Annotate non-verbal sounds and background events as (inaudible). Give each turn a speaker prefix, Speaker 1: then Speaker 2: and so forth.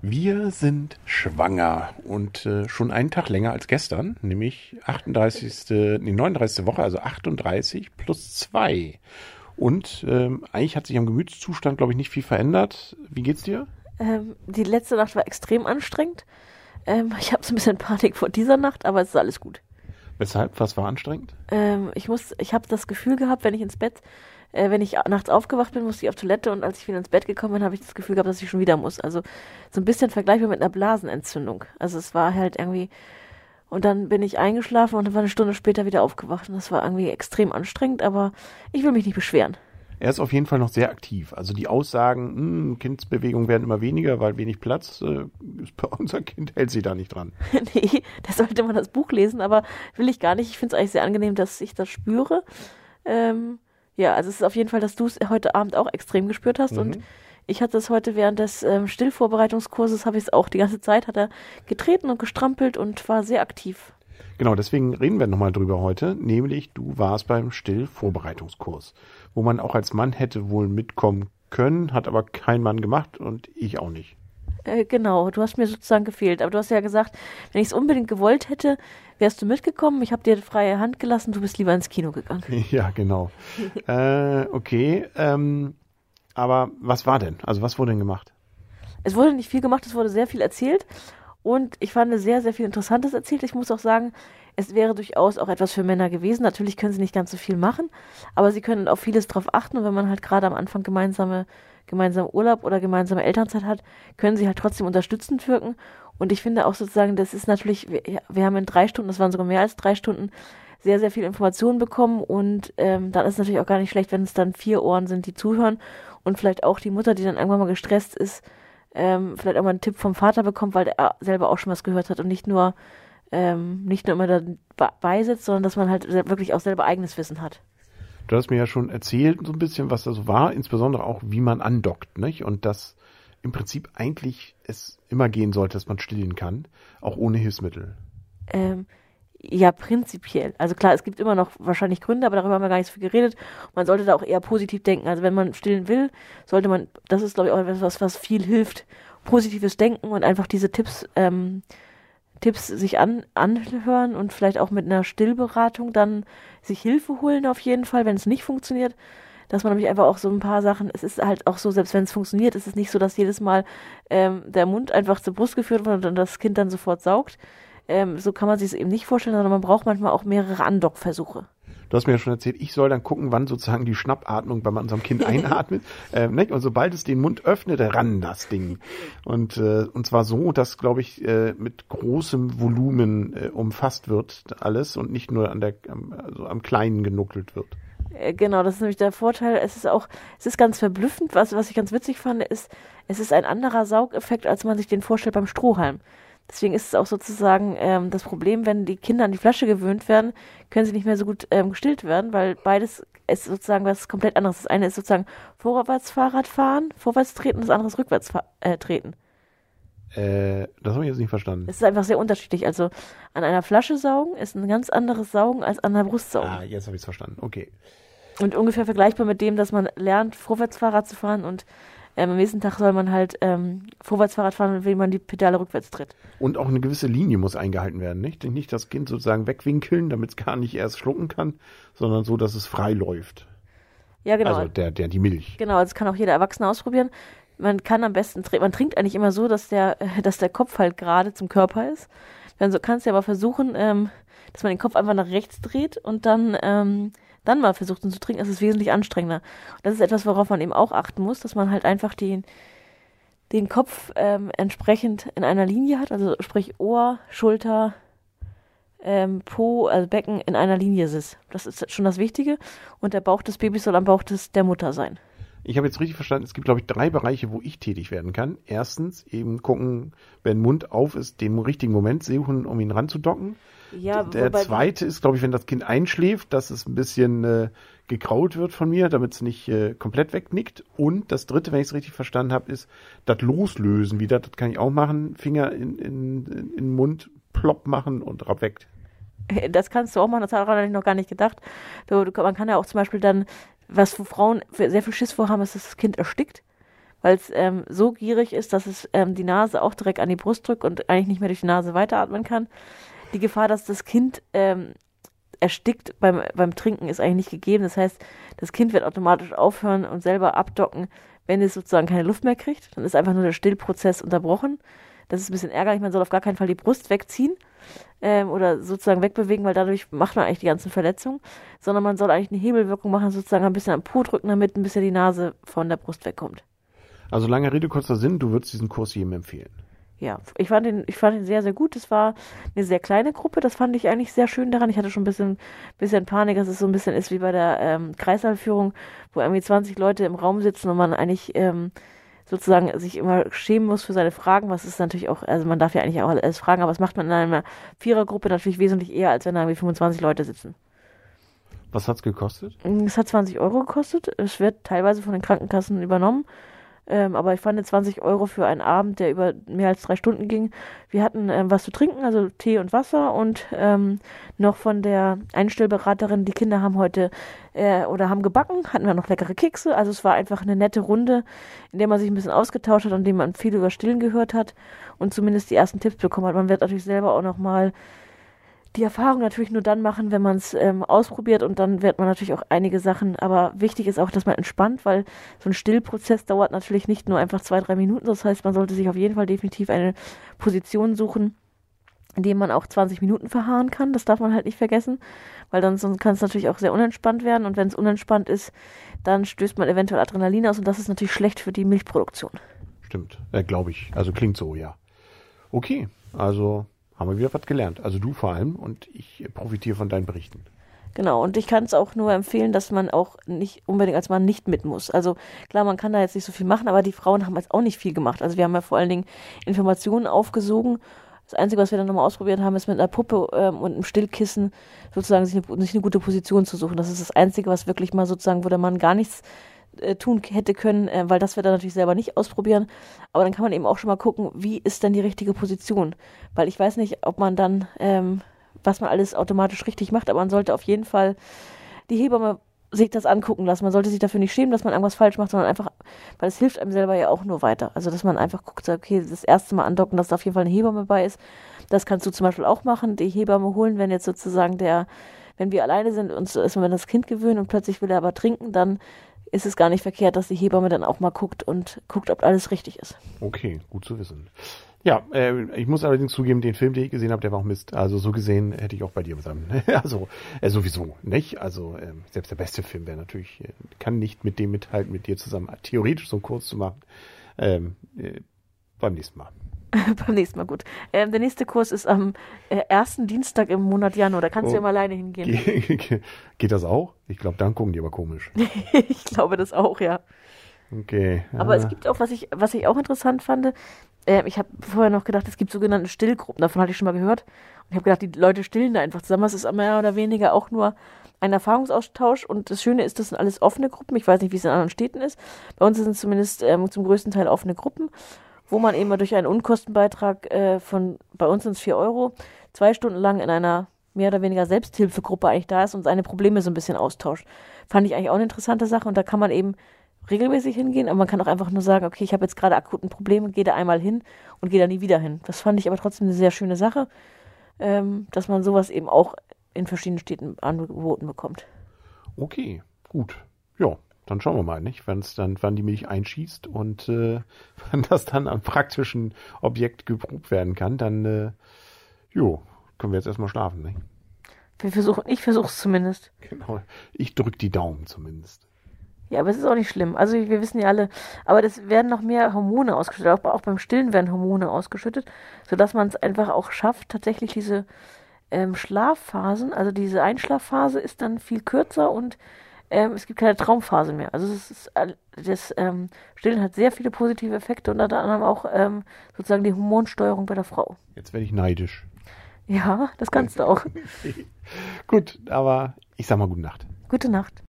Speaker 1: Wir sind schwanger und äh, schon einen Tag länger als gestern, nämlich 38. Nee, 39. Woche, also 38 plus 2. Und ähm, eigentlich hat sich am Gemütszustand, glaube ich, nicht viel verändert. Wie geht's dir?
Speaker 2: Ähm, die letzte Nacht war extrem anstrengend. Ähm, (laughs) ich habe so ein bisschen Panik vor dieser Nacht, aber es ist alles gut.
Speaker 1: Weshalb? Was war anstrengend?
Speaker 2: Ähm, ich muss, ich habe das Gefühl gehabt, wenn ich ins Bett äh, wenn ich nachts aufgewacht bin, musste ich auf Toilette und als ich wieder ins Bett gekommen bin, habe ich das Gefühl gehabt, dass ich schon wieder muss. Also so ein bisschen vergleichbar mit einer Blasenentzündung. Also es war halt irgendwie und dann bin ich eingeschlafen und dann war eine Stunde später wieder aufgewacht und das war irgendwie extrem anstrengend, aber ich will mich nicht beschweren.
Speaker 1: Er ist auf jeden Fall noch sehr aktiv. Also die Aussagen, mh, hm, Kindsbewegungen werden immer weniger, weil wenig Platz, äh, bei (laughs) unser Kind hält sie da nicht dran. (laughs)
Speaker 2: nee, da sollte man das Buch lesen, aber will ich gar nicht. Ich finde es eigentlich sehr angenehm, dass ich das spüre. Ähm, ja, also es ist auf jeden Fall, dass du es heute Abend auch extrem gespürt hast mhm. und ich hatte es heute während des ähm, Stillvorbereitungskurses, habe ich es auch die ganze Zeit, hat er getreten und gestrampelt und war sehr aktiv.
Speaker 1: Genau, deswegen reden wir nochmal drüber heute, nämlich du warst beim Stillvorbereitungskurs, wo man auch als Mann hätte wohl mitkommen können, hat aber kein Mann gemacht und ich auch nicht.
Speaker 2: Äh, genau, du hast mir sozusagen gefehlt. Aber du hast ja gesagt, wenn ich es unbedingt gewollt hätte, wärst du mitgekommen. Ich habe dir freie Hand gelassen, du bist lieber ins Kino gegangen. (laughs)
Speaker 1: Ja, genau. (laughs) äh, okay, ähm, aber was war denn? Also was wurde denn gemacht?
Speaker 2: Es wurde nicht viel gemacht, es wurde sehr viel erzählt. Und ich fand sehr, sehr viel Interessantes erzählt. Ich muss auch sagen, es wäre durchaus auch etwas für Männer gewesen. Natürlich können sie nicht ganz so viel machen, aber sie können auf vieles drauf achten. Und wenn man halt gerade am Anfang gemeinsame gemeinsam Urlaub oder gemeinsame Elternzeit hat, können sie halt trotzdem unterstützend wirken. Und ich finde auch sozusagen, das ist natürlich, wir, wir haben in drei Stunden, das waren sogar mehr als drei Stunden, sehr, sehr viel Informationen bekommen und ähm, dann ist es natürlich auch gar nicht schlecht, wenn es dann vier Ohren sind, die zuhören und vielleicht auch die Mutter, die dann irgendwann mal gestresst ist, ähm, vielleicht auch mal einen Tipp vom Vater bekommt, weil er selber auch schon was gehört hat und nicht nur ähm, nicht nur immer dabei sitzt, sondern dass man halt wirklich auch selber eigenes Wissen hat.
Speaker 1: Du hast mir ja schon erzählt, so ein bisschen, was da so war, insbesondere auch, wie man andockt, nicht? Und dass im Prinzip eigentlich es immer gehen sollte, dass man stillen kann, auch ohne Hilfsmittel.
Speaker 2: Ähm, ja, prinzipiell. Also klar, es gibt immer noch wahrscheinlich Gründe, aber darüber haben wir gar nicht so viel geredet. Man sollte da auch eher positiv denken. Also wenn man stillen will, sollte man, das ist glaube ich auch etwas, was viel hilft, positives Denken und einfach diese Tipps ähm, Tipps sich an, anhören und vielleicht auch mit einer Stillberatung dann sich Hilfe holen auf jeden Fall, wenn es nicht funktioniert. Dass man nämlich einfach auch so ein paar Sachen, es ist halt auch so, selbst wenn es funktioniert, ist es nicht so, dass jedes Mal ähm, der Mund einfach zur Brust geführt wird und das Kind dann sofort saugt. Ähm, so kann man sich es eben nicht vorstellen, sondern man braucht manchmal auch mehrere Andockversuche.
Speaker 1: Du hast mir ja schon erzählt, ich soll dann gucken, wann sozusagen die Schnappatmung bei unserem Kind (laughs) einatmet. ähm, ne? Und sobald es den Mund öffnet, ran das Ding. Und, äh, und zwar so, dass, glaube ich, äh, mit großem Volumen äh, umfasst wird alles und nicht nur an der, also am Kleinen genuckelt wird.
Speaker 2: Äh, genau, das ist nämlich der Vorteil. Es ist auch, es ist ganz verblüffend, was, was ich ganz witzig fand, ist, es ist ein anderer Saugeffekt, als man sich den vorstellt beim Strohhalm. Deswegen ist es auch sozusagen ähm, das Problem, wenn die Kinder an die Flasche gewöhnt werden, können sie nicht mehr so gut ähm, gestillt werden, weil beides ist sozusagen was komplett anderes. Das eine ist sozusagen vorwärts Fahrrad fahren, vorwärts treten, das andere ist rückwärts äh, treten.
Speaker 1: Äh, das habe ich jetzt nicht verstanden.
Speaker 2: Es ist einfach sehr unterschiedlich. Also an einer Flasche saugen ist ein ganz anderes Saugen als an einer Brust saugen.
Speaker 1: Ah, jetzt habe ich es verstanden. Okay.
Speaker 2: Und ungefähr vergleichbar mit dem, dass man lernt, vorwärts Fahrrad zu fahren und ähm, am nächsten Tag soll man halt ähm, Vorwärtsfahrrad fahren, indem man die Pedale rückwärts tritt.
Speaker 1: Und auch eine gewisse Linie muss eingehalten werden, nicht? Nicht das Kind sozusagen wegwinkeln, damit es gar nicht erst schlucken kann, sondern so, dass es frei läuft.
Speaker 2: Ja, genau.
Speaker 1: Also der, der, die Milch.
Speaker 2: Genau, das kann auch jeder Erwachsene ausprobieren. Man kann am besten, man trinkt eigentlich immer so, dass der, (laughs) dass der Kopf halt gerade zum Körper ist. Dann so kannst du aber versuchen, ähm, dass man den Kopf einfach nach rechts dreht und dann ähm, dann mal versucht, ihn zu trinken, ist es wesentlich anstrengender. Und das ist etwas, worauf man eben auch achten muss, dass man halt einfach den, den Kopf ähm, entsprechend in einer Linie hat, also sprich Ohr, Schulter, ähm, Po, also Becken in einer Linie sitzt. Das ist schon das Wichtige. Und der Bauch des Babys soll am Bauch des, der Mutter sein.
Speaker 1: Ich habe jetzt richtig verstanden, es gibt, glaube ich, drei Bereiche, wo ich tätig werden kann. Erstens eben gucken, wenn Mund auf ist, den richtigen Moment suchen, um ihn ranzudocken. Ja, der zweite ist, glaube ich, wenn das Kind einschläft, dass es ein bisschen äh, gekrault wird von mir, damit es nicht äh, komplett wegnickt. Und das dritte, wenn ich es richtig verstanden habe, ist das Loslösen wieder. Das kann ich auch machen. Finger in, in, in den Mund plopp machen und rapp weg.
Speaker 2: Das kannst du auch machen, das hat ich noch gar nicht gedacht. Du, du, man kann ja auch zum Beispiel dann, was Frauen sehr viel Schiss vorhaben, ist, dass das Kind erstickt. weil es ähm, so gierig ist, dass es ähm, die Nase auch direkt an die Brust drückt und eigentlich nicht mehr durch die Nase weiteratmen kann. Die Gefahr, dass das Kind ähm, erstickt beim, beim Trinken, ist eigentlich nicht gegeben. Das heißt, das Kind wird automatisch aufhören und selber abdocken, wenn es sozusagen keine Luft mehr kriegt. Dann ist einfach nur der Stillprozess unterbrochen. Das ist ein bisschen ärgerlich. Man soll auf gar keinen Fall die Brust wegziehen ähm, oder sozusagen wegbewegen, weil dadurch macht man eigentlich die ganzen Verletzungen. Sondern man soll eigentlich eine Hebelwirkung machen, sozusagen ein bisschen am Po drücken, damit ein bisschen die Nase von der Brust wegkommt.
Speaker 1: Also lange Rede, kurzer Sinn, du würdest diesen Kurs jedem empfehlen
Speaker 2: ja, ich fand ihn, ich fand ihn sehr, sehr gut. Es war eine sehr kleine Gruppe. Das fand ich eigentlich sehr schön daran. Ich hatte schon ein bisschen, bisschen Panik, dass es so ein bisschen ist wie bei der ähm, Kreisallführung, wo irgendwie 20 Leute im Raum sitzen und man eigentlich ähm, sozusagen sich immer schämen muss für seine Fragen. Was ist natürlich auch, also man darf ja eigentlich auch alles fragen, aber was macht man in einer Vierergruppe natürlich wesentlich eher, als wenn da irgendwie 25 Leute sitzen.
Speaker 1: Was hat's gekostet?
Speaker 2: Es hat 20 Euro gekostet. Es wird teilweise von den Krankenkassen übernommen. Ähm, aber ich fand 20 Euro für einen Abend, der über mehr als drei Stunden ging. Wir hatten ähm, was zu trinken, also Tee und Wasser und ähm, noch von der Einstellberaterin, die Kinder haben heute äh, oder haben gebacken, hatten wir noch leckere Kekse. Also es war einfach eine nette Runde, in der man sich ein bisschen ausgetauscht hat und in dem man viel über Stillen gehört hat und zumindest die ersten Tipps bekommen hat. Man wird natürlich selber auch noch mal die Erfahrung natürlich nur dann machen, wenn man es ähm, ausprobiert und dann wird man natürlich auch einige Sachen, aber wichtig ist auch, dass man entspannt, weil so ein Stillprozess dauert natürlich nicht nur einfach zwei, drei Minuten, das heißt, man sollte sich auf jeden Fall definitiv eine Position suchen, in dem man auch 20 Minuten verharren kann, das darf man halt nicht vergessen, weil dann sonst kann es natürlich auch sehr unentspannt werden. Und wenn es unentspannt ist, dann stößt man eventuell Adrenalin aus. Und das ist natürlich schlecht für die Milchproduktion.
Speaker 1: Stimmt, äh, glaube ich, also klingt so, ja. Okay, also haben wir wieder was gelernt. Also du vor allem und ich profitiere von deinen Berichten.
Speaker 2: Genau, und ich kann es auch nur empfehlen, dass man auch nicht unbedingt als Mann nicht mit muss. Also klar, man kann da jetzt nicht so viel machen, aber die Frauen haben jetzt auch nicht viel gemacht. Also wir haben ja vor allen Dingen Informationen aufgesogen. Das Einzige, was wir dann nochmal ausprobiert haben, ist mit einer Puppe ähm, und einem Stillkissen sozusagen sich eine, sich eine gute Position zu suchen. Das ist das Einzige, was wirklich mal sozusagen, wo der Mann gar nichts äh, tun hätte können, äh, weil das wir dann natürlich selber nicht ausprobieren. Aber dann kann man eben auch schon mal gucken, wie ist denn die richtige Position? Weil ich weiß nicht, ob man dann, ähm, was man alles automatisch richtig macht, aber man sollte auf jeden Fall die Hebamme sich das angucken lassen. Man sollte sich dafür nicht schämen, dass man irgendwas falsch macht, sondern einfach, weil es hilft einem selber ja auch nur weiter. Also, dass man einfach guckt, okay, das erste Mal andocken, dass da auf jeden Fall eine Hebamme bei ist. Das kannst du zum Beispiel auch machen, die Hebamme holen, wenn jetzt sozusagen der, wenn wir alleine sind und so ist man das Kind gewöhnt und plötzlich will er aber trinken, dann ist es gar nicht verkehrt, dass die Hebamme dann auch mal guckt und guckt, ob alles richtig ist.
Speaker 1: Okay, gut zu wissen. Ja, äh, ich muss allerdings zugeben, den Film, den ich gesehen habe, der war auch Mist. Also so gesehen hätte ich auch bei dir zusammen. (laughs) also äh, sowieso nicht. Also äh, selbst der beste Film wäre natürlich, äh, kann nicht mit dem mithalten, mit dir zusammen theoretisch so einen Kurs zu machen. Ähm, äh, beim nächsten Mal. (laughs)
Speaker 2: Beim nächsten Mal gut. Ähm, der nächste Kurs ist am äh, ersten Dienstag im Monat Januar. Da kannst oh. du ja mal alleine hingehen.
Speaker 1: Ge (laughs) geht das auch? Ich glaube, dann gucken die aber komisch. (laughs)
Speaker 2: ich glaube das auch, ja.
Speaker 1: Okay.
Speaker 2: Aber es gibt auch, was ich, was ich auch interessant fand, äh, ich habe vorher noch gedacht, es gibt sogenannte Stillgruppen. Davon hatte ich schon mal gehört. Und ich habe gedacht, die Leute stillen da einfach zusammen. Es ist mehr oder weniger auch nur ein Erfahrungsaustausch. Und das Schöne ist, das sind alles offene Gruppen. Ich weiß nicht, wie es in anderen Städten ist. Bei uns sind es zumindest ähm, zum größten Teil offene Gruppen wo man eben durch einen Unkostenbeitrag äh, von, bei uns sind es 4 Euro, zwei Stunden lang in einer mehr oder weniger Selbsthilfegruppe eigentlich da ist und seine Probleme so ein bisschen austauscht. Fand ich eigentlich auch eine interessante Sache und da kann man eben regelmäßig hingehen, aber man kann auch einfach nur sagen, okay, ich habe jetzt gerade akuten Probleme, gehe da einmal hin und gehe da nie wieder hin. Das fand ich aber trotzdem eine sehr schöne Sache, ähm, dass man sowas eben auch in verschiedenen Städten angeboten bekommt.
Speaker 1: Okay, gut. Ja, dann schauen wir mal, nicht? Wenn es dann, wann die Milch einschießt und äh, (laughs) wann das dann am praktischen Objekt geprobt werden kann, dann äh, jo, können wir jetzt erstmal schlafen, nicht?
Speaker 2: Wir versuchen, ich versuche es zumindest.
Speaker 1: Genau. Ich drücke die Daumen zumindest.
Speaker 2: Ja, aber es ist auch nicht schlimm. Also wir wissen ja alle, aber das werden noch mehr Hormone ausgeschüttet. Auch, auch beim Stillen werden Hormone ausgeschüttet, sodass man es einfach auch schafft, tatsächlich diese ähm, Schlafphasen, also diese Einschlafphase ist dann viel kürzer und ähm, es gibt keine Traumphase mehr. Also es ist, das ähm, Stillen hat sehr viele positive Effekte und unter anderem auch ähm, sozusagen die Hormonsteuerung bei der Frau.
Speaker 1: Jetzt werde ich neidisch.
Speaker 2: Ja, das kannst du auch. (laughs)
Speaker 1: Gut, aber ich sag mal gute Nacht.
Speaker 2: Gute Nacht.